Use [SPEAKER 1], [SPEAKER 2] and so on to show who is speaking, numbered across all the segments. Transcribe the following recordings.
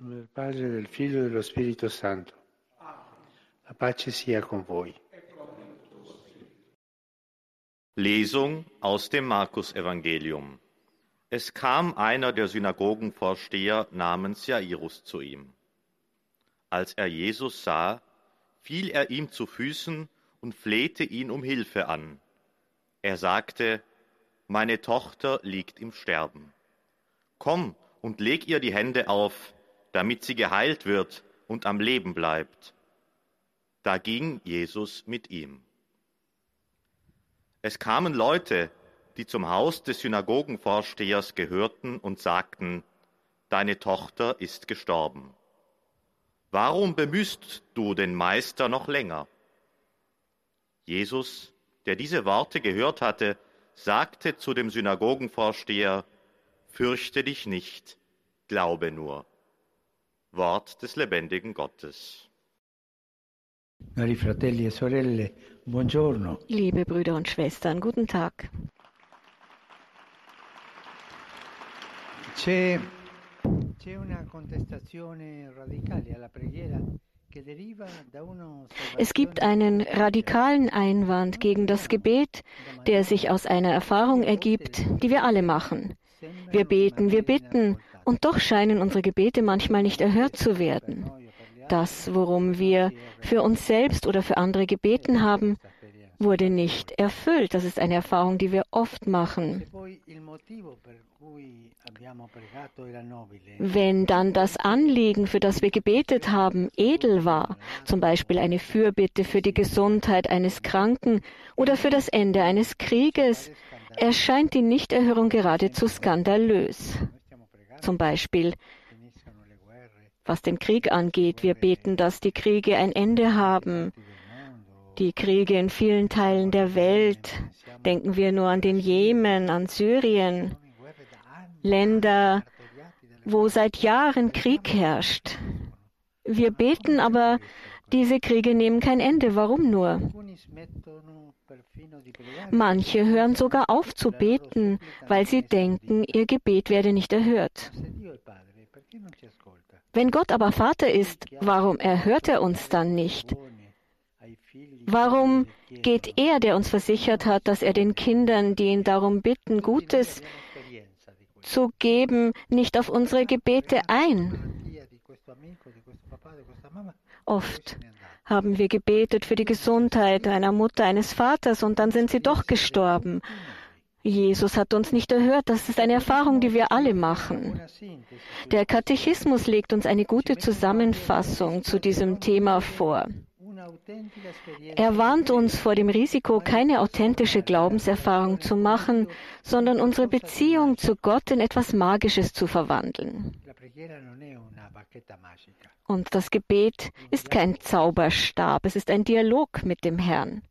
[SPEAKER 1] Del Padre, del Figlio e dello Spirito Santo. La pace sia con voi.
[SPEAKER 2] Lesung aus dem Markus-Evangelium. Es kam einer der Synagogenvorsteher namens Jairus zu ihm. Als er Jesus sah, fiel er ihm zu Füßen und flehte ihn um Hilfe an. Er sagte, Meine Tochter liegt im Sterben. Komm und leg ihr die Hände auf, damit sie geheilt wird und am Leben bleibt. Da ging Jesus mit ihm. Es kamen Leute, die zum Haus des Synagogenvorstehers gehörten und sagten, Deine Tochter ist gestorben. Warum bemüßt du den Meister noch länger? Jesus, der diese Worte gehört hatte, sagte zu dem Synagogenvorsteher, Fürchte dich nicht, glaube nur. Wort des lebendigen Gottes.
[SPEAKER 1] Cari fratelli e sorelle, buongiorno.
[SPEAKER 3] Liebe Brüder und Schwestern, guten Tag.
[SPEAKER 1] C'è, c'è una contestazione radicale alla preghiera
[SPEAKER 3] Es gibt einen radikalen Einwand gegen das Gebet, der sich aus einer Erfahrung ergibt, die wir alle machen. Wir beten, wir bitten, und doch scheinen unsere Gebete manchmal nicht erhört zu werden. Das, worum wir für uns selbst oder für andere gebeten haben, wurde nicht erfüllt. Das ist eine Erfahrung, die wir oft machen. Wenn dann das Anliegen, für das wir gebetet haben, edel war, zum Beispiel eine Fürbitte für die Gesundheit eines Kranken oder für das Ende eines Krieges, erscheint die Nichterhörung geradezu skandalös. Zum Beispiel, was den Krieg angeht, wir beten, dass die Kriege ein Ende haben. Die Kriege in vielen Teilen der Welt, denken wir nur an den Jemen, an Syrien, Länder, wo seit Jahren Krieg herrscht. Wir beten aber, diese Kriege nehmen kein Ende. Warum nur? Manche hören sogar auf zu beten, weil sie denken, ihr Gebet werde nicht erhört. Wenn Gott aber Vater ist, warum erhört er uns dann nicht? Warum geht er, der uns versichert hat, dass er den Kindern, die ihn darum bitten, Gutes zu geben, nicht auf unsere Gebete ein? Oft haben wir gebetet für die Gesundheit einer Mutter, eines Vaters und dann sind sie doch gestorben. Jesus hat uns nicht erhört. Das ist eine Erfahrung, die wir alle machen. Der Katechismus legt uns eine gute Zusammenfassung zu diesem Thema vor. Er warnt uns vor dem Risiko, keine authentische Glaubenserfahrung zu machen, sondern unsere Beziehung zu Gott in etwas Magisches zu verwandeln. Und das Gebet ist kein Zauberstab, es ist ein Dialog mit dem Herrn.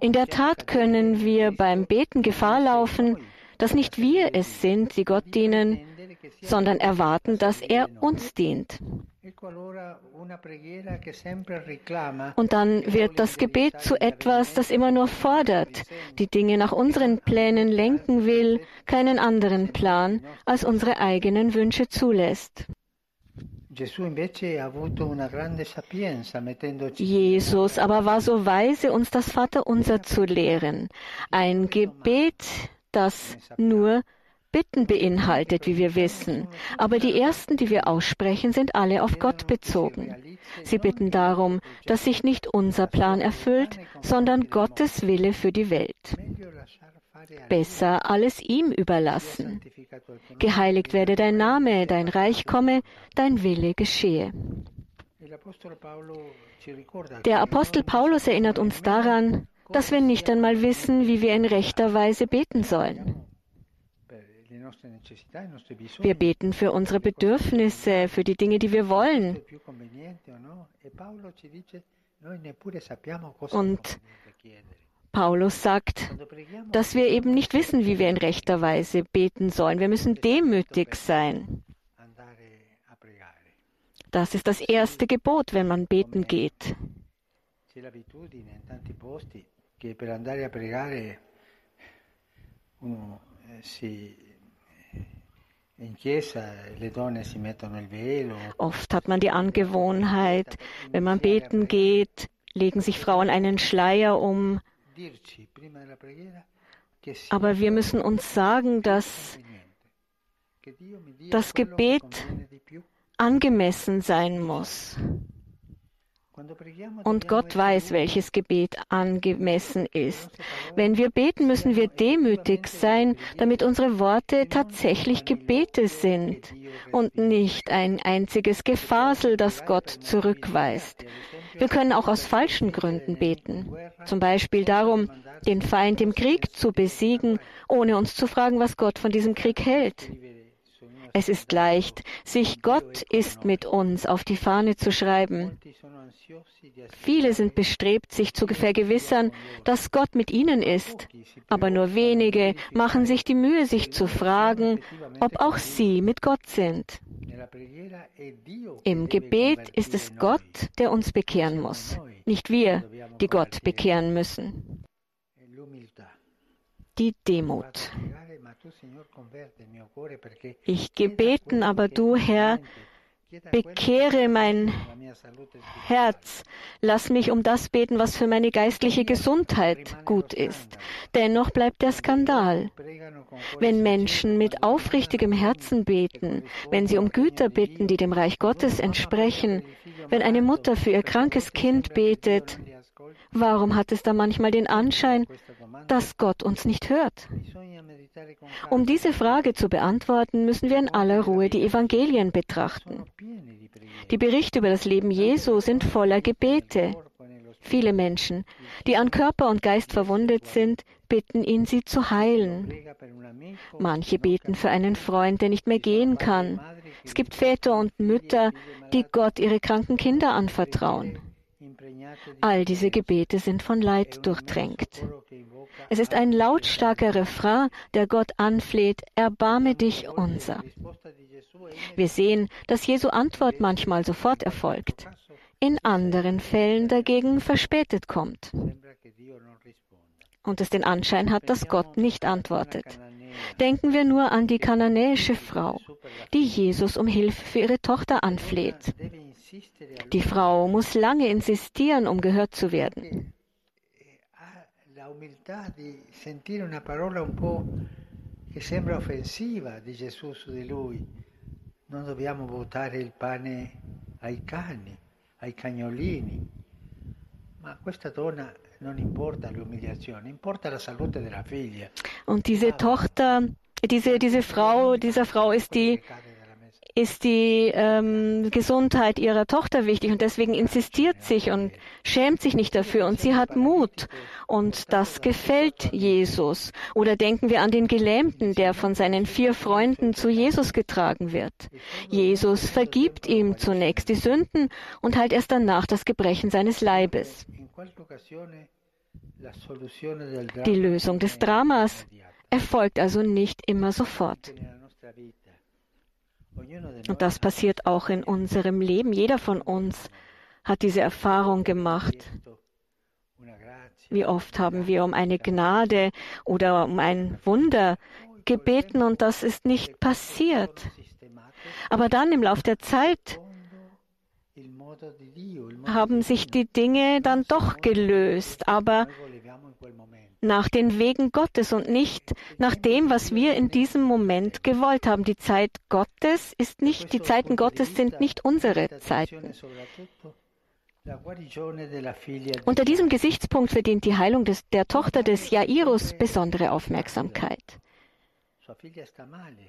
[SPEAKER 3] In der Tat können wir beim Beten Gefahr laufen, dass nicht wir es sind, die Gott dienen, sondern erwarten, dass er uns dient. Und dann wird das Gebet zu etwas, das immer nur fordert, die Dinge nach unseren Plänen lenken will, keinen anderen Plan als unsere eigenen Wünsche zulässt. Jesus aber war so weise, uns das Vaterunser zu lehren. Ein Gebet, das nur Bitten beinhaltet, wie wir wissen. Aber die ersten, die wir aussprechen, sind alle auf Gott bezogen. Sie bitten darum, dass sich nicht unser Plan erfüllt, sondern Gottes Wille für die Welt. Besser alles ihm überlassen. Geheiligt werde dein Name, dein Reich komme, dein Wille geschehe. Der Apostel Paulus erinnert uns daran, dass wir nicht einmal wissen, wie wir in rechter Weise beten sollen. Wir beten für unsere Bedürfnisse, für die Dinge, die wir wollen. Und Paulus sagt, dass wir eben nicht wissen, wie wir in rechter Weise beten sollen. Wir müssen demütig sein. Das ist das erste Gebot, wenn man beten geht. uno si Oft hat man die Angewohnheit, wenn man beten geht, legen sich Frauen einen Schleier um. Aber wir müssen uns sagen, dass das Gebet angemessen sein muss. Und Gott weiß, welches Gebet angemessen ist. Wenn wir beten, müssen wir demütig sein, damit unsere Worte tatsächlich Gebete sind und nicht ein einziges Gefasel, das Gott zurückweist. Wir können auch aus falschen Gründen beten. Zum Beispiel darum, den Feind im Krieg zu besiegen, ohne uns zu fragen, was Gott von diesem Krieg hält. Es ist leicht, sich Gott ist mit uns auf die Fahne zu schreiben. Viele sind bestrebt, sich zu vergewissern, dass Gott mit ihnen ist, aber nur wenige machen sich die Mühe, sich zu fragen, ob auch sie mit Gott sind. Im Gebet ist es Gott, der uns bekehren muss, nicht wir, die Gott bekehren müssen. Die Demut. Ich gebeten, aber du, Herr, bekehre mein Herz. Lass mich um das beten, was für meine geistliche Gesundheit gut ist. Dennoch bleibt der Skandal. Wenn Menschen mit aufrichtigem Herzen beten, wenn sie um Güter bitten, die dem Reich Gottes entsprechen, wenn eine Mutter für ihr krankes Kind betet, warum hat es da manchmal den Anschein, dass Gott uns nicht hört? Um diese Frage zu beantworten, müssen wir in aller Ruhe die Evangelien betrachten. Die Berichte über das Leben Jesu sind voller Gebete. Viele Menschen, die an Körper und Geist verwundet sind, bitten ihn, sie zu heilen. Manche beten für einen Freund, der nicht mehr gehen kann. Es gibt Väter und Mütter, die Gott ihre kranken Kinder anvertrauen. All diese Gebete sind von Leid durchtränkt. Es ist ein lautstarker Refrain, der Gott anfleht, erbarme dich unser. Wir sehen, dass Jesu Antwort manchmal sofort erfolgt, in anderen Fällen dagegen verspätet kommt und es den Anschein hat, dass Gott nicht antwortet. Denken wir nur an die kananäische Frau, die Jesus um Hilfe für ihre Tochter anfleht. Die Frau muss lange insistieren, um gehört zu werden.
[SPEAKER 1] Che sembra offensiva di Gesù su di lui. Non dobbiamo buttare il pane ai cani, ai cagnolini. Ma questa donna non importa l'umiliazione, importa la salute della figlia.
[SPEAKER 3] Und diese Tochter, diese, diese Frau, dieser Frau ist die ist die ähm, Gesundheit ihrer Tochter wichtig und deswegen insistiert sich und schämt sich nicht dafür und sie hat Mut und das gefällt Jesus. Oder denken wir an den Gelähmten, der von seinen vier Freunden zu Jesus getragen wird. Jesus vergibt ihm zunächst die Sünden und heilt erst danach das Gebrechen seines Leibes. Die Lösung des Dramas erfolgt also nicht immer sofort. Und das passiert auch in unserem Leben. Jeder von uns hat diese Erfahrung gemacht. Wie oft haben wir um eine Gnade oder um ein Wunder gebeten und das ist nicht passiert. Aber dann im Lauf der Zeit haben sich die Dinge dann doch gelöst. Aber nach den Wegen Gottes und nicht nach dem, was wir in diesem Moment gewollt haben. Die Zeit Gottes ist nicht, die Zeiten Gottes sind nicht unsere Zeiten. Unter diesem Gesichtspunkt verdient die Heilung des, der Tochter des Jairus besondere Aufmerksamkeit.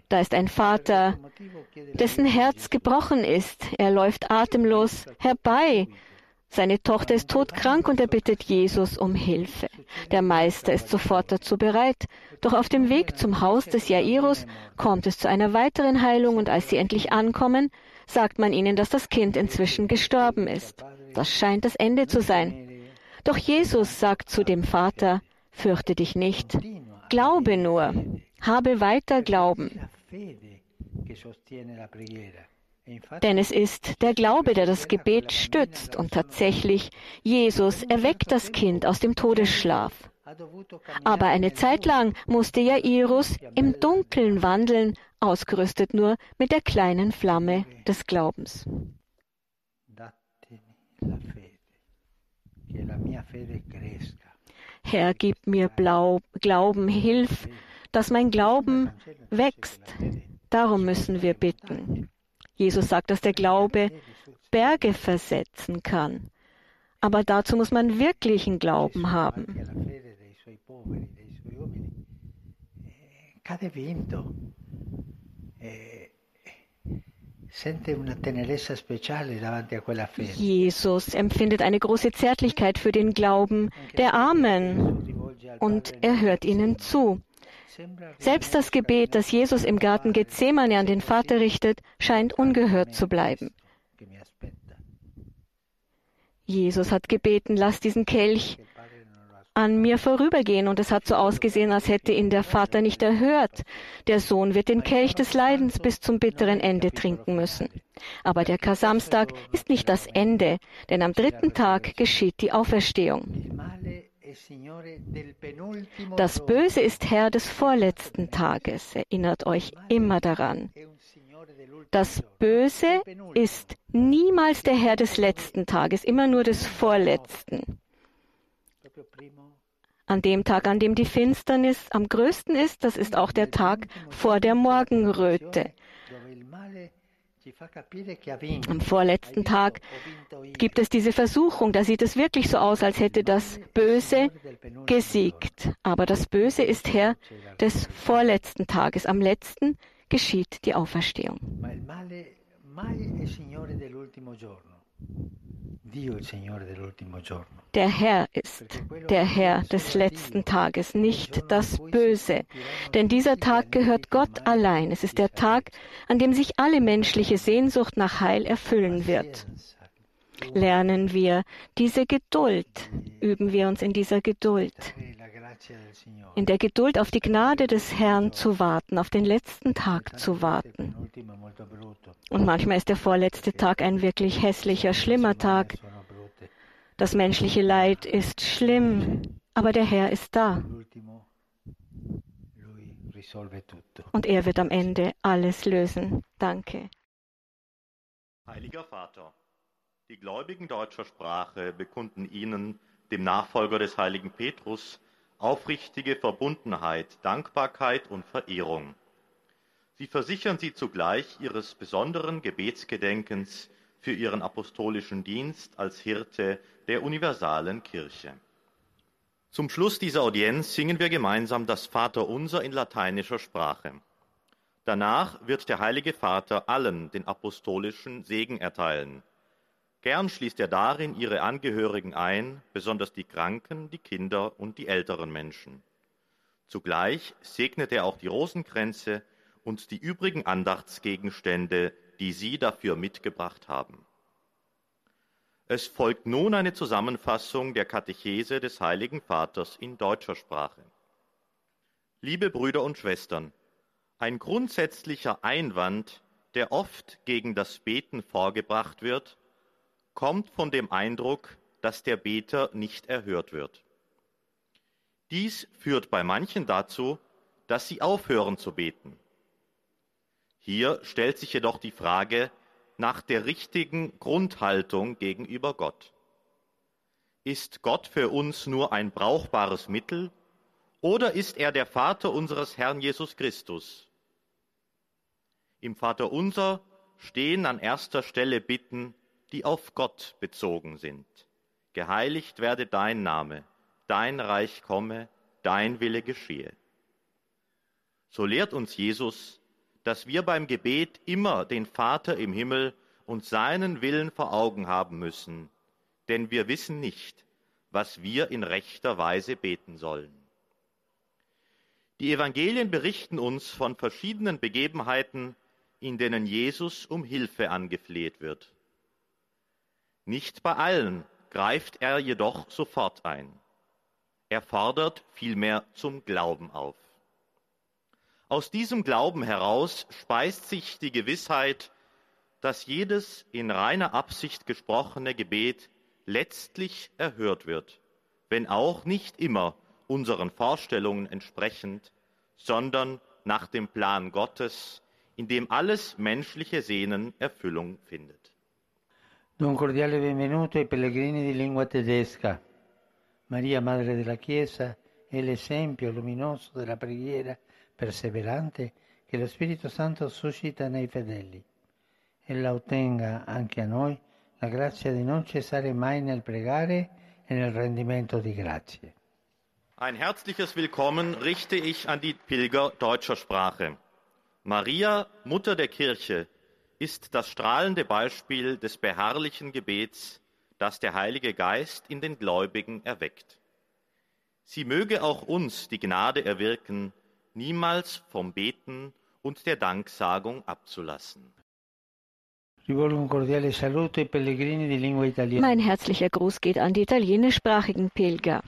[SPEAKER 3] Da ist ein Vater, dessen Herz gebrochen ist. Er läuft atemlos herbei seine Tochter ist todkrank und er bittet Jesus um Hilfe. Der Meister ist sofort dazu bereit. Doch auf dem Weg zum Haus des Jairus kommt es zu einer weiteren Heilung und als sie endlich ankommen, sagt man ihnen, dass das Kind inzwischen gestorben ist. Das scheint das Ende zu sein. Doch Jesus sagt zu dem Vater, fürchte dich nicht, glaube nur, habe weiter Glauben. Denn es ist der Glaube, der das Gebet stützt und tatsächlich Jesus erweckt das Kind aus dem Todesschlaf. Aber eine Zeit lang musste Jairus im Dunkeln wandeln, ausgerüstet nur mit der kleinen Flamme des Glaubens. Herr, gib mir Blau, Glauben, hilf, dass mein Glauben wächst. Darum müssen wir bitten. Jesus sagt, dass der Glaube Berge versetzen kann. Aber dazu muss man wirklichen Glauben haben. Jesus empfindet eine große Zärtlichkeit für den Glauben der Armen und er hört ihnen zu. Selbst das Gebet, das Jesus im Garten Gethsemane an den Vater richtet, scheint ungehört zu bleiben. Jesus hat gebeten, lass diesen Kelch an mir vorübergehen, und es hat so ausgesehen, als hätte ihn der Vater nicht erhört. Der Sohn wird den Kelch des Leidens bis zum bitteren Ende trinken müssen. Aber der Kasamstag ist nicht das Ende, denn am dritten Tag geschieht die Auferstehung. Das Böse ist Herr des vorletzten Tages, erinnert euch immer daran. Das Böse ist niemals der Herr des letzten Tages, immer nur des vorletzten. An dem Tag, an dem die Finsternis am größten ist, das ist auch der Tag vor der Morgenröte. Am vorletzten Tag gibt es diese Versuchung, da sieht es wirklich so aus, als hätte das Böse gesiegt. Aber das Böse ist Herr des vorletzten Tages. Am letzten geschieht die Auferstehung. Der Herr ist der Herr des letzten Tages, nicht das Böse. Denn dieser Tag gehört Gott allein. Es ist der Tag, an dem sich alle menschliche Sehnsucht nach Heil erfüllen wird. Lernen wir diese Geduld, üben wir uns in dieser Geduld in der Geduld auf die Gnade des Herrn zu warten, auf den letzten Tag zu warten. Und manchmal ist der vorletzte Tag ein wirklich hässlicher, schlimmer Tag. Das menschliche Leid ist schlimm, aber der Herr ist da. Und er wird am Ende alles lösen. Danke.
[SPEAKER 2] Heiliger Vater, die Gläubigen deutscher Sprache bekunden Ihnen, dem Nachfolger des heiligen Petrus, aufrichtige Verbundenheit, Dankbarkeit und Verehrung. Sie versichern sie zugleich ihres besonderen Gebetsgedenkens für ihren apostolischen Dienst als Hirte der universalen Kirche. Zum Schluss dieser Audienz singen wir gemeinsam das Vaterunser in lateinischer Sprache. Danach wird der Heilige Vater allen den apostolischen Segen erteilen. Gern schließt er darin ihre Angehörigen ein, besonders die Kranken, die Kinder und die älteren Menschen. Zugleich segnet er auch die Rosenkränze und die übrigen Andachtsgegenstände, die Sie dafür mitgebracht haben. Es folgt nun eine Zusammenfassung der Katechese des Heiligen Vaters in deutscher Sprache. Liebe Brüder und Schwestern, ein grundsätzlicher Einwand, der oft gegen das Beten vorgebracht wird, kommt von dem Eindruck, dass der Beter nicht erhört wird. Dies führt bei manchen dazu, dass sie aufhören zu beten. Hier stellt sich jedoch die Frage nach der richtigen Grundhaltung gegenüber Gott. Ist Gott für uns nur ein brauchbares Mittel oder ist er der Vater unseres Herrn Jesus Christus? Im Vater unser stehen an erster Stelle Bitten die auf Gott bezogen sind. Geheiligt werde dein Name, dein Reich komme, dein Wille geschehe. So lehrt uns Jesus, dass wir beim Gebet immer den Vater im Himmel und seinen Willen vor Augen haben müssen, denn wir wissen nicht, was wir in rechter Weise beten sollen. Die Evangelien berichten uns von verschiedenen Begebenheiten, in denen Jesus um Hilfe angefleht wird. Nicht bei allen greift er jedoch sofort ein. Er fordert vielmehr zum Glauben auf. Aus diesem Glauben heraus speist sich die Gewissheit, dass jedes in reiner Absicht gesprochene Gebet letztlich erhört wird, wenn auch nicht immer unseren Vorstellungen entsprechend, sondern nach dem Plan Gottes, in dem alles menschliche Sehnen Erfüllung findet.
[SPEAKER 1] Un cordiale benvenuto ai pellegrini di lingua tedesca. Maria, Madre della Chiesa, è l'esempio luminoso della preghiera perseverante che lo Spirito Santo suscita nei fedeli. Ella ottenga anche a noi la grazia di non cessare mai nel pregare e nel rendimento di grazie.
[SPEAKER 2] Ein herzliches Willkommen richte ich an die Pilger deutscher Sprache. Maria, Mutter der Kirche, ist das strahlende Beispiel des beharrlichen Gebets, das der Heilige Geist in den Gläubigen erweckt. Sie möge auch uns die Gnade erwirken, niemals vom Beten und der Danksagung abzulassen.
[SPEAKER 4] Mein herzlicher Gruß geht an die italienischsprachigen Pilger.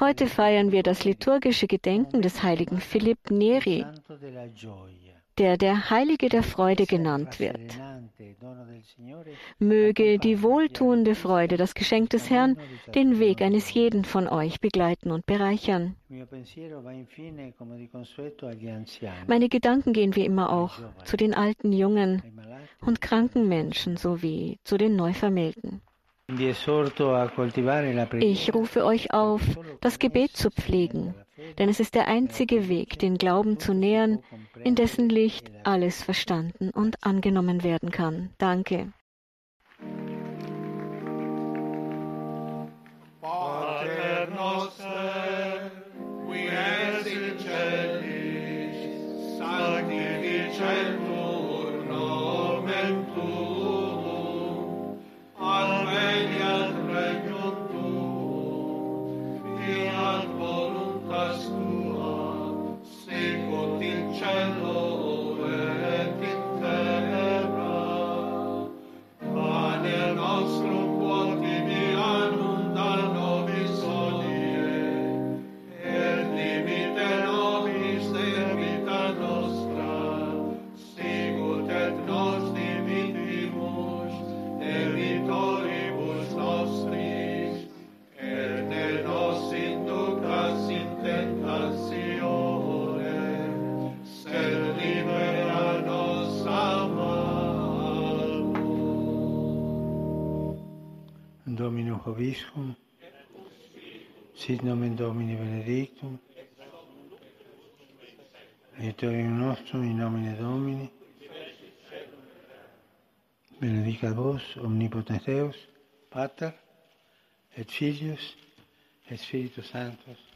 [SPEAKER 4] Heute feiern wir das liturgische Gedenken des heiligen Philipp Neri, der der Heilige der Freude genannt wird. Möge die wohltuende Freude, das Geschenk des Herrn, den Weg eines jeden von euch begleiten und bereichern. Meine Gedanken gehen wie immer auch zu den alten, jungen und kranken Menschen sowie zu den Neuvermählten. Ich rufe euch auf, das Gebet zu pflegen, denn es ist der einzige Weg, den Glauben zu nähern, in dessen Licht alles verstanden und angenommen werden kann. Danke.
[SPEAKER 1] Franco sit nomen Domini benedictum, aiutorium nostrum in nomine Domini, benedica vos, omnipotens Deus, Pater, et Filius, et Spiritus Sanctus.